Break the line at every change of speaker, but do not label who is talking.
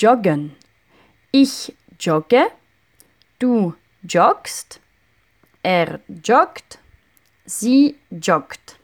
joggen. Ich jogge, du joggst, er joggt, sie joggt.